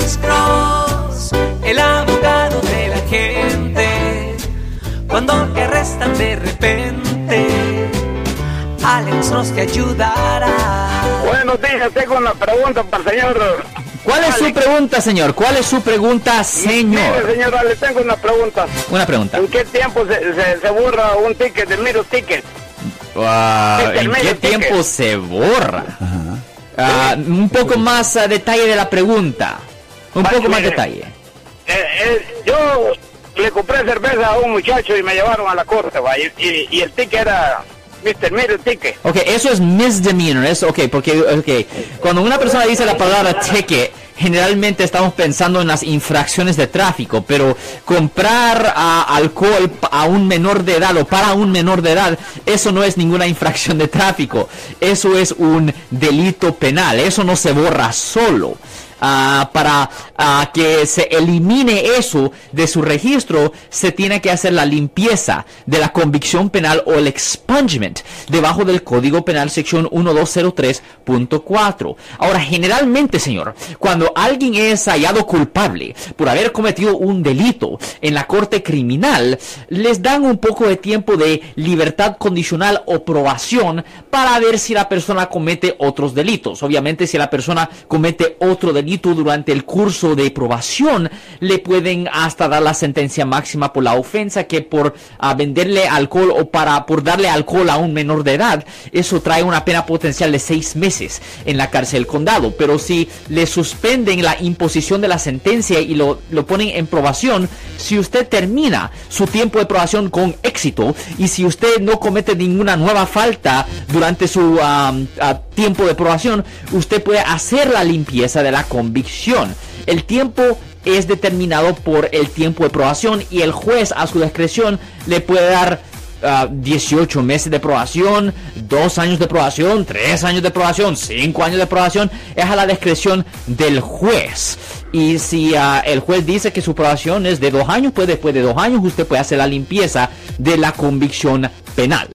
Alex Cross, el abogado de la gente. Cuando te arrestan de repente, Alex Cross te ayudará. Buenos días, tengo una pregunta para el señor. ¿Cuál es su Alex. pregunta, señor? ¿Cuál es su pregunta, Mire, señor? le tengo una pregunta. Una pregunta. ¿En qué tiempo se, se, se borra un ticket del Miro Ticket? Ticket, ¿En qué tiempo ticket. se borra? Ah, un poco más ah, detalle de la pregunta. Un poco más mire. detalle. Eh, eh, yo le compré cerveza a un muchacho y me llevaron a la corte, va, y, y- y el ticket era Mr. Miro Ticket. Ok, eso es misdemeanor, es ok, porque okay, cuando una persona dice la palabra ticket, generalmente estamos pensando en las infracciones de tráfico, pero comprar ah, alcohol a un menor de edad o para un menor de edad, eso no es ninguna infracción de tráfico, eso es un delito penal, eso no se borra solo. Ah, para ah, que se elimine eso de su registro, se tiene que hacer la limpieza de la convicción penal o el expungement debajo del Código Penal sección 1203.4. Ahora, generalmente, señor, cuando alguien es hallado culpable por haber cometido un delito en la corte criminal, les dan un poco de tiempo de libertad condicional o probación para ver si la persona comete otros delitos. Obviamente, si la persona comete otro delito durante el curso de probación, le pueden hasta dar la sentencia máxima por la ofensa que por ah, venderle alcohol o para por darle alcohol a un menor de edad. Eso trae una pena potencial de seis meses en la cárcel condado. Pero si le suspenden la imposición de la sentencia y lo, lo ponen en probación, si usted termina su tiempo de probación con éxito y si usted no comete ninguna nueva falta durante su ah, tiempo de probación, usted puede hacer la limpieza de la convicción. El tiempo es determinado por el tiempo de probación y el juez a su discreción le puede dar ah, 18 meses de probación, 2 años de probación, 3 años de probación, 5 años de probación. Es a la discreción del juez. Y si ah, el juez dice que su probación es de 2 años, pues después de 2 años usted puede hacer la limpieza de la convicción penal.